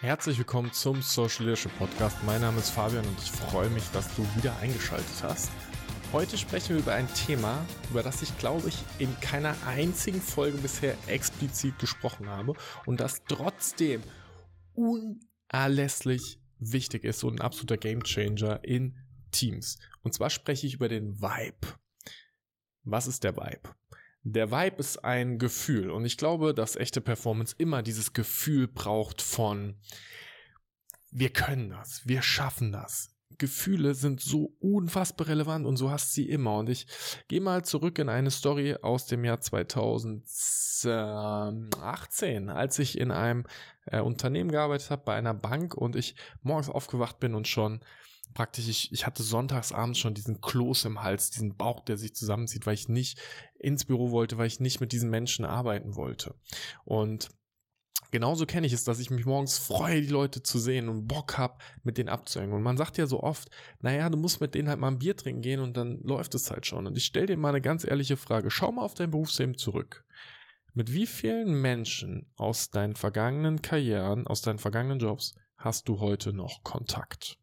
Herzlich willkommen zum Social Leadership Podcast. Mein Name ist Fabian und ich freue mich, dass du wieder eingeschaltet hast. Heute sprechen wir über ein Thema, über das ich glaube ich in keiner einzigen Folge bisher explizit gesprochen habe und das trotzdem unerlässlich wichtig ist und ein absoluter Gamechanger in Teams. Und zwar spreche ich über den Vibe. Was ist der Vibe? Der Vibe ist ein Gefühl und ich glaube, dass echte Performance immer dieses Gefühl braucht von wir können das, wir schaffen das. Gefühle sind so unfassbar relevant und so hast sie immer. Und ich gehe mal zurück in eine Story aus dem Jahr 2018, als ich in einem äh, Unternehmen gearbeitet habe, bei einer Bank und ich morgens aufgewacht bin und schon praktisch, ich, ich hatte sonntagsabends schon diesen Kloß im Hals, diesen Bauch, der sich zusammenzieht, weil ich nicht ins Büro wollte, weil ich nicht mit diesen Menschen arbeiten wollte. Und genauso kenne ich es, dass ich mich morgens freue, die Leute zu sehen und Bock habe, mit denen abzuhängen. Und man sagt ja so oft, naja, du musst mit denen halt mal ein Bier trinken gehen und dann läuft es halt schon. Und ich stelle dir mal eine ganz ehrliche Frage. Schau mal auf dein Berufsleben zurück. Mit wie vielen Menschen aus deinen vergangenen Karrieren, aus deinen vergangenen Jobs hast du heute noch Kontakt?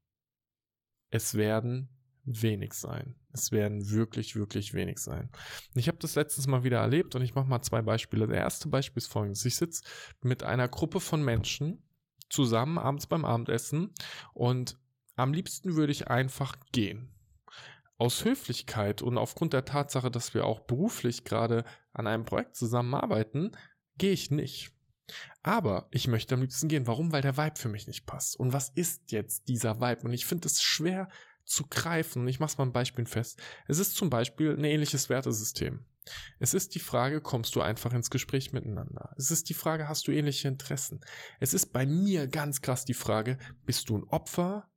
Es werden wenig sein. Es werden wirklich, wirklich wenig sein. Ich habe das letztens mal wieder erlebt und ich mache mal zwei Beispiele. Der erste Beispiel ist folgendes. Ich sitze mit einer Gruppe von Menschen zusammen abends beim Abendessen und am liebsten würde ich einfach gehen. Aus Höflichkeit und aufgrund der Tatsache, dass wir auch beruflich gerade an einem Projekt zusammenarbeiten, gehe ich nicht. Aber ich möchte am liebsten gehen. Warum? Weil der Vibe für mich nicht passt. Und was ist jetzt dieser Vibe? Und ich finde es schwer zu greifen. Und ich mache mal ein Beispiel fest. Es ist zum Beispiel ein ähnliches Wertesystem. Es ist die Frage, kommst du einfach ins Gespräch miteinander? Es ist die Frage, hast du ähnliche Interessen? Es ist bei mir ganz krass die Frage, bist du ein Opfer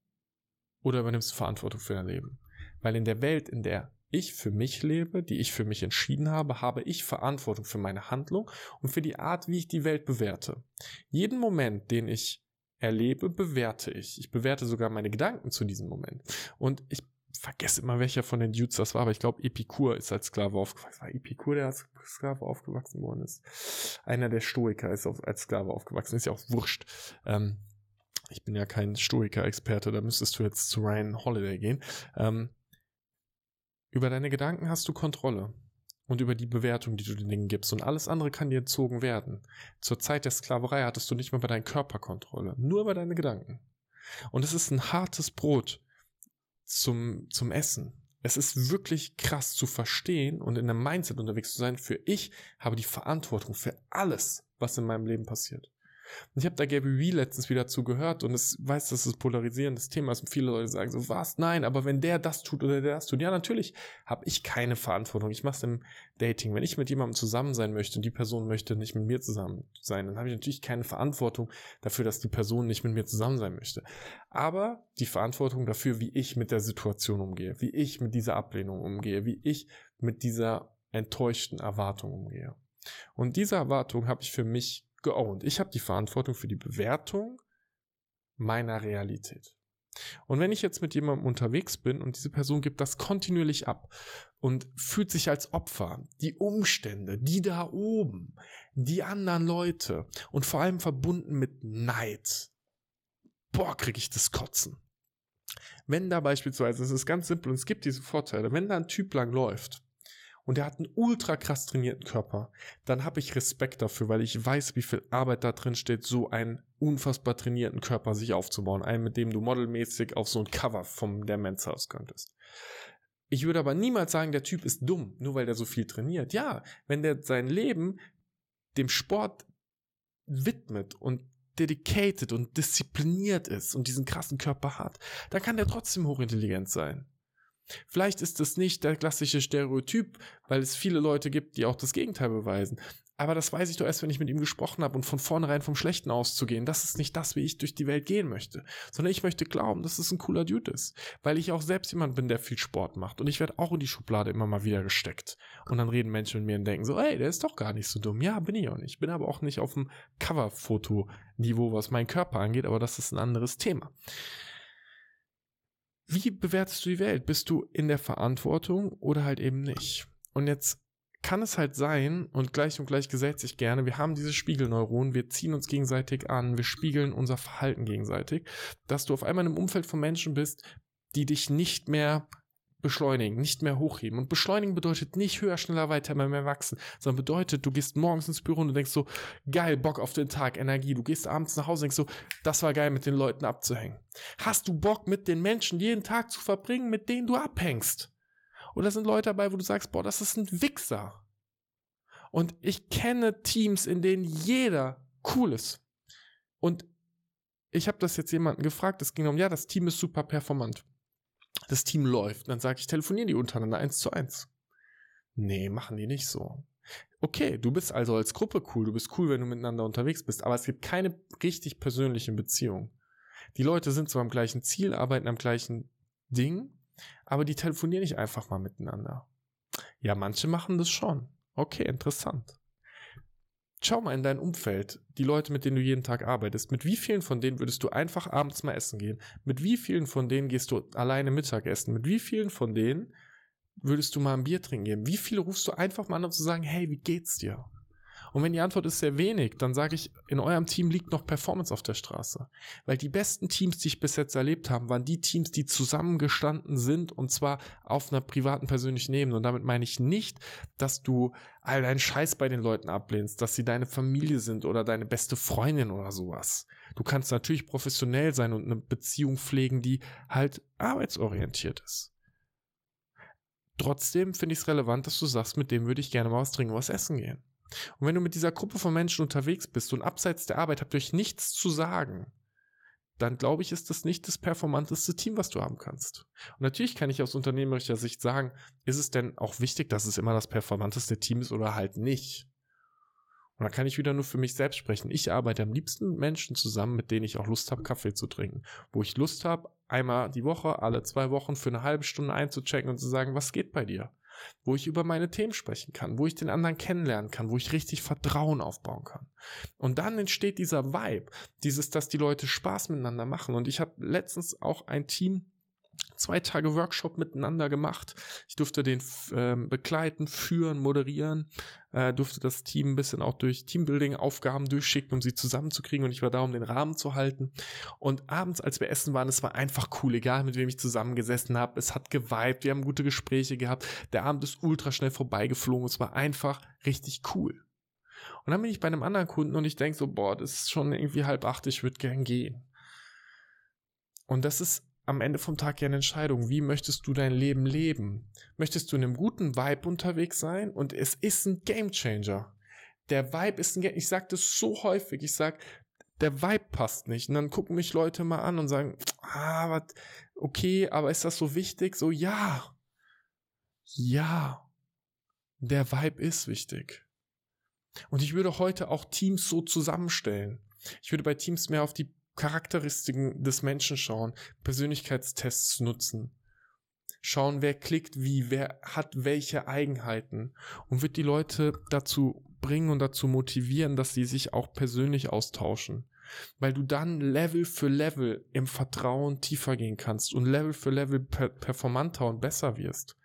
oder übernimmst du Verantwortung für dein Leben? Weil in der Welt, in der ich für mich lebe, die ich für mich entschieden habe, habe ich Verantwortung für meine Handlung und für die Art, wie ich die Welt bewerte. Jeden Moment, den ich erlebe, bewerte ich. Ich bewerte sogar meine Gedanken zu diesem Moment. Und ich vergesse immer, welcher von den Dudes das war, aber ich glaube, Epikur ist als Sklave aufgewachsen. War Epikur, der als Sklave aufgewachsen worden ist? Einer der Stoiker ist als Sklave aufgewachsen. Ist ja auch wurscht. Ähm, ich bin ja kein Stoiker-Experte, da müsstest du jetzt zu Ryan Holiday gehen. Ähm, über deine Gedanken hast du Kontrolle und über die Bewertung, die du den Dingen gibst. Und alles andere kann dir entzogen werden. Zur Zeit der Sklaverei hattest du nicht mehr bei deinen Körper Kontrolle, nur über deine Gedanken. Und es ist ein hartes Brot zum, zum Essen. Es ist wirklich krass zu verstehen und in einem Mindset unterwegs zu sein. Für ich habe die Verantwortung für alles, was in meinem Leben passiert. Und ich habe da Gabby Wee letztens wieder zugehört und es weiß, dass es polarisierendes Thema ist und viele Leute sagen so, was? Nein, aber wenn der das tut oder der das tut, ja, natürlich habe ich keine Verantwortung. Ich mache es im Dating. Wenn ich mit jemandem zusammen sein möchte und die Person möchte nicht mit mir zusammen sein, dann habe ich natürlich keine Verantwortung dafür, dass die Person nicht mit mir zusammen sein möchte. Aber die Verantwortung dafür, wie ich mit der Situation umgehe, wie ich mit dieser Ablehnung umgehe, wie ich mit dieser enttäuschten Erwartung umgehe. Und diese Erwartung habe ich für mich geowned. Ich habe die Verantwortung für die Bewertung meiner Realität. Und wenn ich jetzt mit jemandem unterwegs bin und diese Person gibt das kontinuierlich ab und fühlt sich als Opfer, die Umstände, die da oben, die anderen Leute und vor allem verbunden mit Neid, boah, krieg ich das Kotzen. Wenn da beispielsweise, es ist ganz simpel und es gibt diese Vorteile, wenn da ein Typ lang läuft und er hat einen ultra krass trainierten Körper, dann habe ich Respekt dafür, weil ich weiß, wie viel Arbeit da drin steht, so einen unfassbar trainierten Körper sich aufzubauen. Einen, mit dem du modelmäßig auf so ein Cover vom der Men's House könntest. Ich würde aber niemals sagen, der Typ ist dumm, nur weil der so viel trainiert. Ja, wenn der sein Leben dem Sport widmet und dedicated und diszipliniert ist und diesen krassen Körper hat, dann kann der trotzdem hochintelligent sein. Vielleicht ist es nicht der klassische Stereotyp, weil es viele Leute gibt, die auch das Gegenteil beweisen. Aber das weiß ich doch erst, wenn ich mit ihm gesprochen habe und von vornherein vom Schlechten auszugehen. Das ist nicht das, wie ich durch die Welt gehen möchte. Sondern ich möchte glauben, dass es ein cooler Dude ist. Weil ich auch selbst jemand bin, der viel Sport macht. Und ich werde auch in die Schublade immer mal wieder gesteckt. Und dann reden Menschen mit mir und denken so, ey, der ist doch gar nicht so dumm. Ja, bin ich auch nicht. Ich bin aber auch nicht auf dem Coverfoto-Niveau, was meinen Körper angeht. Aber das ist ein anderes Thema. Wie bewertest du die Welt? Bist du in der Verantwortung oder halt eben nicht? Und jetzt kann es halt sein, und gleich und gleich gesellt sich gerne, wir haben diese Spiegelneuronen, wir ziehen uns gegenseitig an, wir spiegeln unser Verhalten gegenseitig, dass du auf einmal in einem Umfeld von Menschen bist, die dich nicht mehr beschleunigen, nicht mehr hochheben. Und beschleunigen bedeutet nicht höher, schneller, weiter, immer mehr wachsen, sondern bedeutet, du gehst morgens ins Büro und denkst so, geil, Bock auf den Tag, Energie. Du gehst abends nach Hause und denkst so, das war geil, mit den Leuten abzuhängen. Hast du Bock, mit den Menschen jeden Tag zu verbringen, mit denen du abhängst? Oder sind Leute dabei, wo du sagst, boah, das ist ein Wichser. Und ich kenne Teams, in denen jeder cool ist. Und ich habe das jetzt jemanden gefragt, es ging um, ja, das Team ist super performant. Das Team läuft. Dann sage ich, telefonieren die untereinander eins zu eins. Nee, machen die nicht so. Okay, du bist also als Gruppe cool, du bist cool, wenn du miteinander unterwegs bist, aber es gibt keine richtig persönlichen Beziehungen. Die Leute sind zwar am gleichen Ziel, arbeiten am gleichen Ding, aber die telefonieren nicht einfach mal miteinander. Ja, manche machen das schon. Okay, interessant. Schau mal in dein Umfeld, die Leute, mit denen du jeden Tag arbeitest. Mit wie vielen von denen würdest du einfach abends mal essen gehen? Mit wie vielen von denen gehst du alleine Mittagessen? Mit wie vielen von denen würdest du mal ein Bier trinken gehen? Wie viele rufst du einfach mal an, um zu sagen, hey, wie geht's dir? Und wenn die Antwort ist sehr wenig, dann sage ich, in eurem Team liegt noch Performance auf der Straße. Weil die besten Teams, die ich bis jetzt erlebt habe, waren die Teams, die zusammengestanden sind und zwar auf einer privaten, persönlichen Ebene. Und damit meine ich nicht, dass du all deinen Scheiß bei den Leuten ablehnst, dass sie deine Familie sind oder deine beste Freundin oder sowas. Du kannst natürlich professionell sein und eine Beziehung pflegen, die halt arbeitsorientiert ist. Trotzdem finde ich es relevant, dass du sagst, mit dem würde ich gerne mal was trinken, was essen gehen. Und wenn du mit dieser Gruppe von Menschen unterwegs bist und abseits der Arbeit habt ihr euch nichts zu sagen, dann glaube ich, ist das nicht das performanteste Team, was du haben kannst. Und natürlich kann ich aus unternehmerischer Sicht sagen, ist es denn auch wichtig, dass es immer das performanteste Team ist oder halt nicht? Und da kann ich wieder nur für mich selbst sprechen. Ich arbeite am liebsten mit Menschen zusammen, mit denen ich auch Lust habe, Kaffee zu trinken. Wo ich Lust habe, einmal die Woche, alle zwei Wochen für eine halbe Stunde einzuchecken und zu sagen, was geht bei dir? Wo ich über meine Themen sprechen kann, wo ich den anderen kennenlernen kann, wo ich richtig Vertrauen aufbauen kann. Und dann entsteht dieser Vibe, dieses, dass die Leute Spaß miteinander machen. Und ich habe letztens auch ein Team zwei Tage Workshop miteinander gemacht. Ich durfte den äh, begleiten, führen, moderieren, äh, durfte das Team ein bisschen auch durch Teambuilding-Aufgaben durchschicken, um sie zusammenzukriegen und ich war da, um den Rahmen zu halten. Und abends, als wir essen waren, es war einfach cool, egal mit wem ich zusammengesessen habe. Es hat geweibt, wir haben gute Gespräche gehabt. Der Abend ist ultra schnell vorbeigeflogen. Es war einfach richtig cool. Und dann bin ich bei einem anderen Kunden und ich denke so, boah, das ist schon irgendwie halb acht, ich würde gern gehen. Und das ist am Ende vom Tag ja eine Entscheidung. Wie möchtest du dein Leben leben? Möchtest du in einem guten Vibe unterwegs sein? Und es ist ein Game Changer. Der Vibe ist ein Game, ich sage das so häufig, ich sage, der Vibe passt nicht. Und dann gucken mich Leute mal an und sagen, ah, was, okay, aber ist das so wichtig? So, ja. Ja. Der Vibe ist wichtig. Und ich würde heute auch Teams so zusammenstellen. Ich würde bei Teams mehr auf die Charakteristiken des Menschen schauen, Persönlichkeitstests nutzen. Schauen, wer klickt wie, wer hat welche Eigenheiten und wird die Leute dazu bringen und dazu motivieren, dass sie sich auch persönlich austauschen. Weil du dann Level für Level im Vertrauen tiefer gehen kannst und Level für Level per performanter und besser wirst.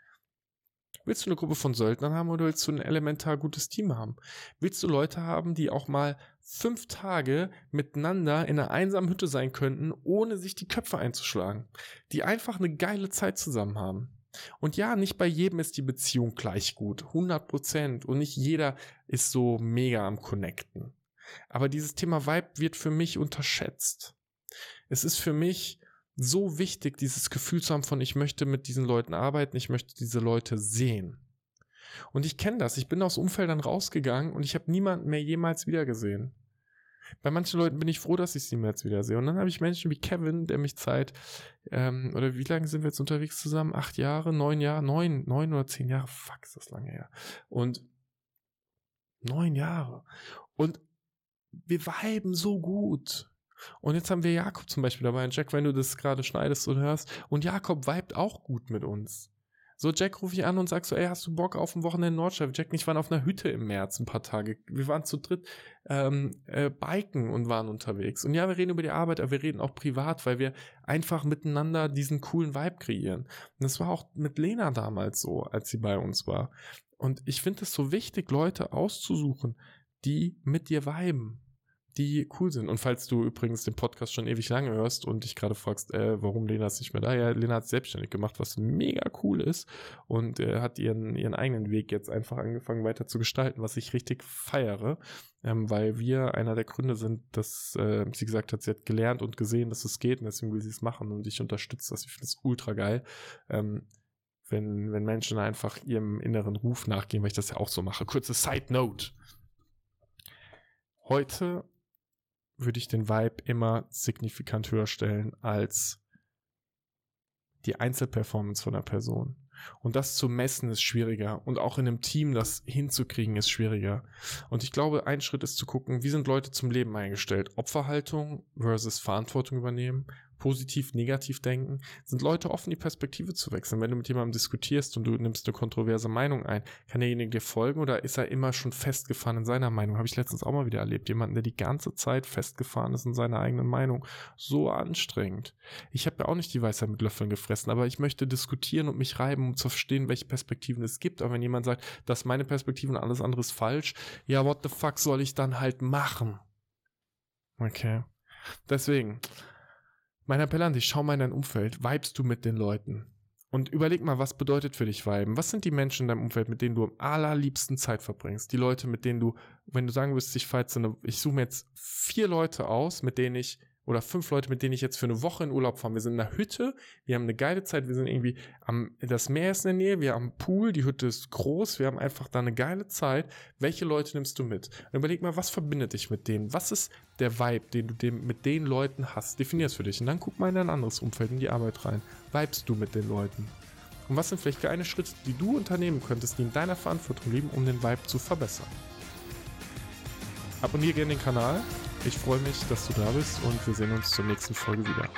Willst du eine Gruppe von Söldnern haben oder willst du ein elementar gutes Team haben? Willst du Leute haben, die auch mal fünf Tage miteinander in einer einsamen Hütte sein könnten, ohne sich die Köpfe einzuschlagen? Die einfach eine geile Zeit zusammen haben. Und ja, nicht bei jedem ist die Beziehung gleich gut. 100 Prozent. Und nicht jeder ist so mega am Connecten. Aber dieses Thema Vibe wird für mich unterschätzt. Es ist für mich so wichtig, dieses Gefühl zu haben von, ich möchte mit diesen Leuten arbeiten, ich möchte diese Leute sehen. Und ich kenne das. Ich bin aus Umfeldern rausgegangen und ich habe niemanden mehr jemals wiedergesehen. Bei manchen Leuten bin ich froh, dass ich sie mehr jetzt wiedersehe. Und dann habe ich Menschen wie Kevin, der mich Zeit, ähm, oder wie lange sind wir jetzt unterwegs zusammen? Acht Jahre, neun Jahre, neun, neun oder zehn Jahre, fuck, ist das lange her. Und neun Jahre. Und wir weiben so gut. Und jetzt haben wir Jakob zum Beispiel dabei. Und Jack, wenn du das gerade schneidest und hörst. Und Jakob vibet auch gut mit uns. So, Jack rufe ich an und sag so, ey, hast du Bock auf ein Wochenende in Nordschleife? Jack und ich waren auf einer Hütte im März ein paar Tage. Wir waren zu dritt ähm, äh, biken und waren unterwegs. Und ja, wir reden über die Arbeit, aber wir reden auch privat, weil wir einfach miteinander diesen coolen Vibe kreieren. Und das war auch mit Lena damals so, als sie bei uns war. Und ich finde es so wichtig, Leute auszusuchen, die mit dir viben, die cool sind. Und falls du übrigens den Podcast schon ewig lange hörst und dich gerade fragst, äh, warum Lena ist nicht mehr da, ja, Lena hat selbstständig gemacht, was mega cool ist und äh, hat ihren, ihren eigenen Weg jetzt einfach angefangen weiter zu gestalten, was ich richtig feiere, ähm, weil wir einer der Gründe sind, dass äh, sie gesagt hat, sie hat gelernt und gesehen, dass es geht und deswegen will sie es machen und ich unterstütze das. Ich finde es ultra geil. Ähm, wenn, wenn Menschen einfach ihrem inneren Ruf nachgehen, weil ich das ja auch so mache. Kurze Side Note. Heute würde ich den Vibe immer signifikant höher stellen als die Einzelperformance von einer Person. Und das zu messen ist schwieriger. Und auch in einem Team das hinzukriegen ist schwieriger. Und ich glaube, ein Schritt ist zu gucken, wie sind Leute zum Leben eingestellt? Opferhaltung versus Verantwortung übernehmen positiv, negativ denken, sind Leute offen, die Perspektive zu wechseln. Wenn du mit jemandem diskutierst und du nimmst eine kontroverse Meinung ein, kann derjenige dir folgen oder ist er immer schon festgefahren in seiner Meinung? Habe ich letztens auch mal wieder erlebt. Jemanden, der die ganze Zeit festgefahren ist in seiner eigenen Meinung. So anstrengend. Ich habe ja auch nicht die Weisheit mit Löffeln gefressen, aber ich möchte diskutieren und mich reiben, um zu verstehen, welche Perspektiven es gibt. Aber wenn jemand sagt, das ist meine Perspektive und alles andere ist falsch, ja, what the fuck soll ich dann halt machen? Okay. Deswegen, mein Appell an dich, schau mal in dein Umfeld, vibest du mit den Leuten? Und überleg mal, was bedeutet für dich Viben? Was sind die Menschen in deinem Umfeld, mit denen du am allerliebsten Zeit verbringst? Die Leute, mit denen du, wenn du sagen wirst, ich fahre ich suche mir jetzt vier Leute aus, mit denen ich oder fünf Leute, mit denen ich jetzt für eine Woche in Urlaub fahre. Wir sind in einer Hütte, wir haben eine geile Zeit, wir sind irgendwie am, das Meer ist in der Nähe, wir haben einen Pool, die Hütte ist groß, wir haben einfach da eine geile Zeit. Welche Leute nimmst du mit? Und überleg mal, was verbindet dich mit denen? Was ist der Vibe, den du dem, mit den Leuten hast? Definier es für dich. Und dann guck mal in ein anderes Umfeld, in die Arbeit rein. Vibest du mit den Leuten? Und was sind vielleicht kleine Schritte, die du unternehmen könntest, die in deiner Verantwortung liegen, um den Vibe zu verbessern? Abonniere gerne den Kanal ich freue mich, dass du da bist und wir sehen uns zur nächsten Folge wieder.